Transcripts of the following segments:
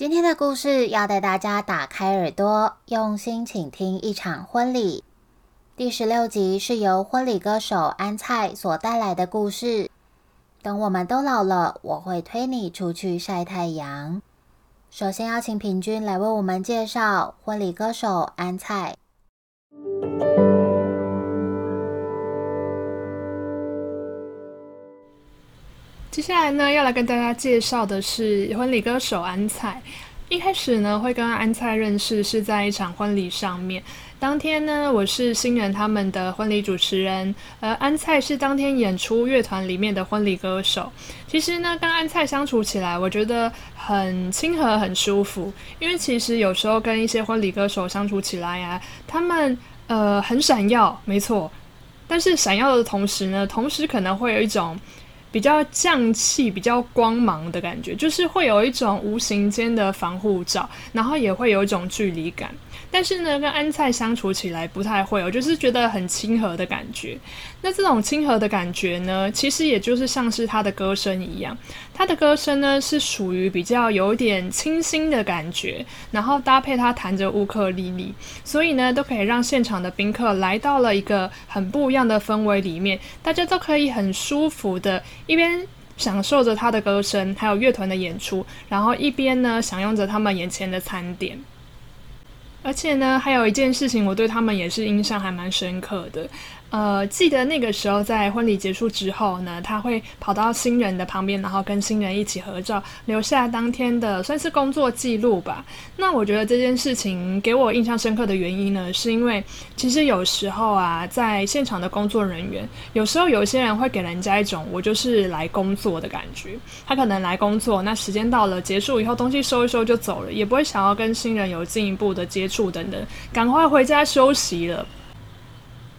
今天的故事要带大家打开耳朵，用心倾听一场婚礼。第十六集是由婚礼歌手安菜所带来的故事。等我们都老了，我会推你出去晒太阳。首先邀请平均来为我们介绍婚礼歌手安菜。接下来呢，要来跟大家介绍的是婚礼歌手安菜。一开始呢，会跟安菜认识是在一场婚礼上面。当天呢，我是新人他们的婚礼主持人，而安菜是当天演出乐团里面的婚礼歌手。其实呢，跟安菜相处起来，我觉得很亲和、很舒服。因为其实有时候跟一些婚礼歌手相处起来呀，他们呃很闪耀，没错。但是闪耀的同时呢，同时可能会有一种。比较匠气、比较光芒的感觉，就是会有一种无形间的防护罩，然后也会有一种距离感。但是呢，跟安菜相处起来不太会，我就是觉得很亲和的感觉。那这种亲和的感觉呢，其实也就是像是他的歌声一样，他的歌声呢是属于比较有点清新的感觉，然后搭配他弹着乌克丽丽，所以呢都可以让现场的宾客来到了一个很不一样的氛围里面，大家都可以很舒服的一边享受着他的歌声，还有乐团的演出，然后一边呢享用着他们眼前的餐点。而且呢，还有一件事情，我对他们也是印象还蛮深刻的。呃，记得那个时候在婚礼结束之后呢，他会跑到新人的旁边，然后跟新人一起合照，留下当天的算是工作记录吧。那我觉得这件事情给我印象深刻的原因呢，是因为其实有时候啊，在现场的工作人员，有时候有些人会给人家一种我就是来工作的感觉。他可能来工作，那时间到了结束以后，东西收一收就走了，也不会想要跟新人有进一步的接触等等，赶快回家休息了。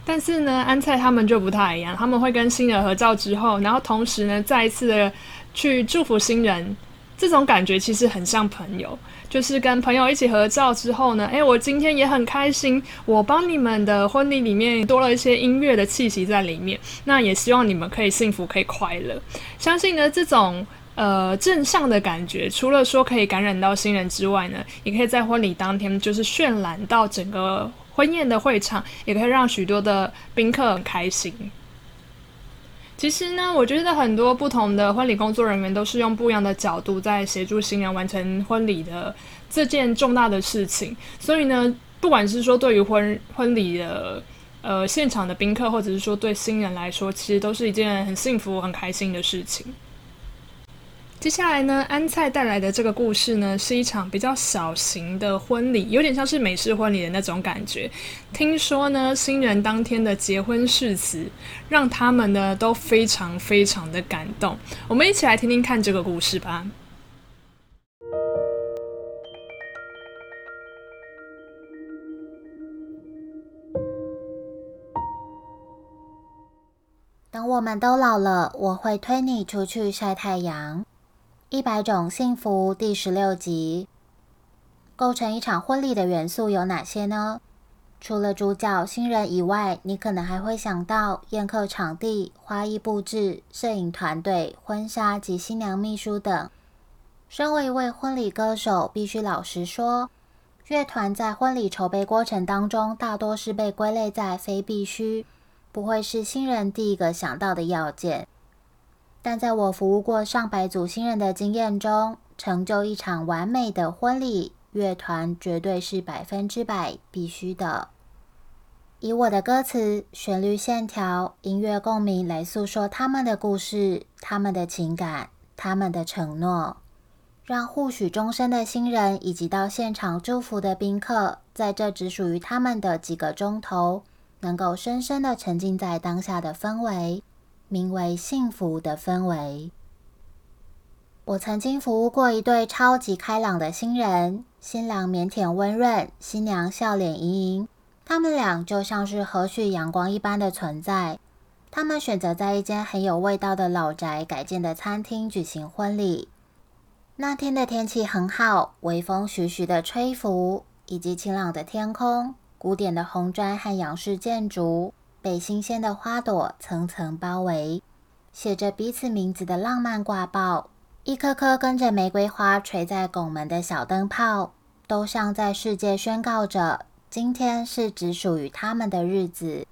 但是呢，安菜他们就不太一样，他们会跟新人合照之后，然后同时呢，再一次的去祝福新人，这种感觉其实很像朋友，就是跟朋友一起合照之后呢，诶，我今天也很开心，我帮你们的婚礼里面多了一些音乐的气息在里面，那也希望你们可以幸福，可以快乐。相信呢，这种呃正向的感觉，除了说可以感染到新人之外呢，也可以在婚礼当天就是渲染到整个。婚宴的会场也可以让许多的宾客很开心。其实呢，我觉得很多不同的婚礼工作人员都是用不一样的角度在协助新人完成婚礼的这件重大的事情。所以呢，不管是说对于婚婚礼的呃现场的宾客，或者是说对新人来说，其实都是一件很幸福、很开心的事情。接下来呢，安菜带来的这个故事呢，是一场比较小型的婚礼，有点像是美式婚礼的那种感觉。听说呢，新人当天的结婚誓词，让他们呢都非常非常的感动。我们一起来听听看这个故事吧。等我们都老了，我会推你出去晒太阳。一百种幸福第十六集，构成一场婚礼的元素有哪些呢？除了主角新人以外，你可能还会想到宴客场地、花艺布置、摄影团队、婚纱及新娘秘书等。身为一位婚礼歌手，必须老实说，乐团在婚礼筹备过程当中，大多是被归类在非必须，不会是新人第一个想到的要件。但在我服务过上百组新人的经验中，成就一场完美的婚礼，乐团绝对是百分之百必须的。以我的歌词、旋律线条、音乐共鸣来诉说他们的故事、他们的情感、他们的承诺，让互许终身的新人以及到现场祝福的宾客，在这只属于他们的几个钟头，能够深深的沉浸在当下的氛围。名为幸福的氛围。我曾经服务过一对超级开朗的新人，新郎腼腆温润，新娘笑脸盈盈。他们俩就像是和煦阳光一般的存在。他们选择在一间很有味道的老宅改建的餐厅举行婚礼。那天的天气很好，微风徐徐的吹拂，以及晴朗的天空，古典的红砖和洋式建筑被新鲜的花朵层层包围，写着彼此名字的浪漫挂报，一颗颗跟着玫瑰花垂在拱门的小灯泡，都像在世界宣告着。今天是只属于他们的日子。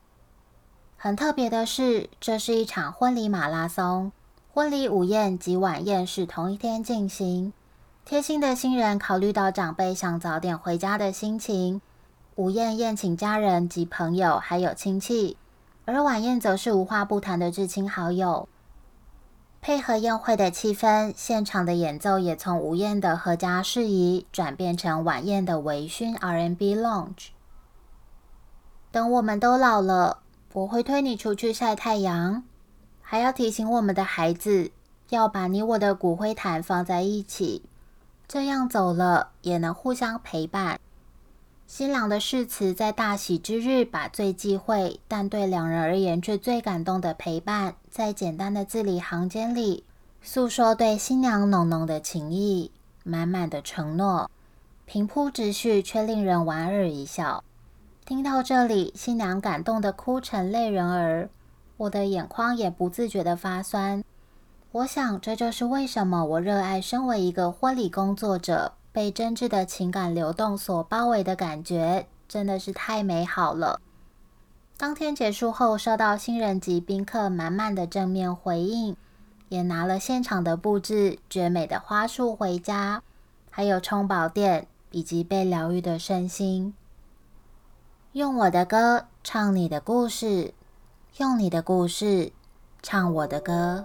很特别的是，这是一场婚礼马拉松，婚礼午宴及晚宴是同一天进行。贴心的新人考虑到长辈想早点回家的心情，午宴宴请家人及朋友还有亲戚，而晚宴则是无话不谈的至亲好友。配合宴会的气氛，现场的演奏也从午宴的合家事宜转变成晚宴的微醺 R&B lounge。等我们都老了，我会推你出去晒太阳，还要提醒我们的孩子要把你我的骨灰坛放在一起，这样走了也能互相陪伴。新郎的誓词在大喜之日把最忌讳，但对两人而言却最感动的陪伴，在简单的字里行间里诉说对新娘浓浓的情意，满满的承诺，平铺直叙却令人莞尔一笑。听到这里，新娘感动的哭成泪人儿，我的眼眶也不自觉的发酸。我想，这就是为什么我热爱身为一个婚礼工作者。被真挚的情感流动所包围的感觉，真的是太美好了。当天结束后，收到新人及宾客满满的正面回应，也拿了现场的布置绝美的花束回家，还有充饱电以及被疗愈的身心。用我的歌唱你的故事，用你的故事唱我的歌。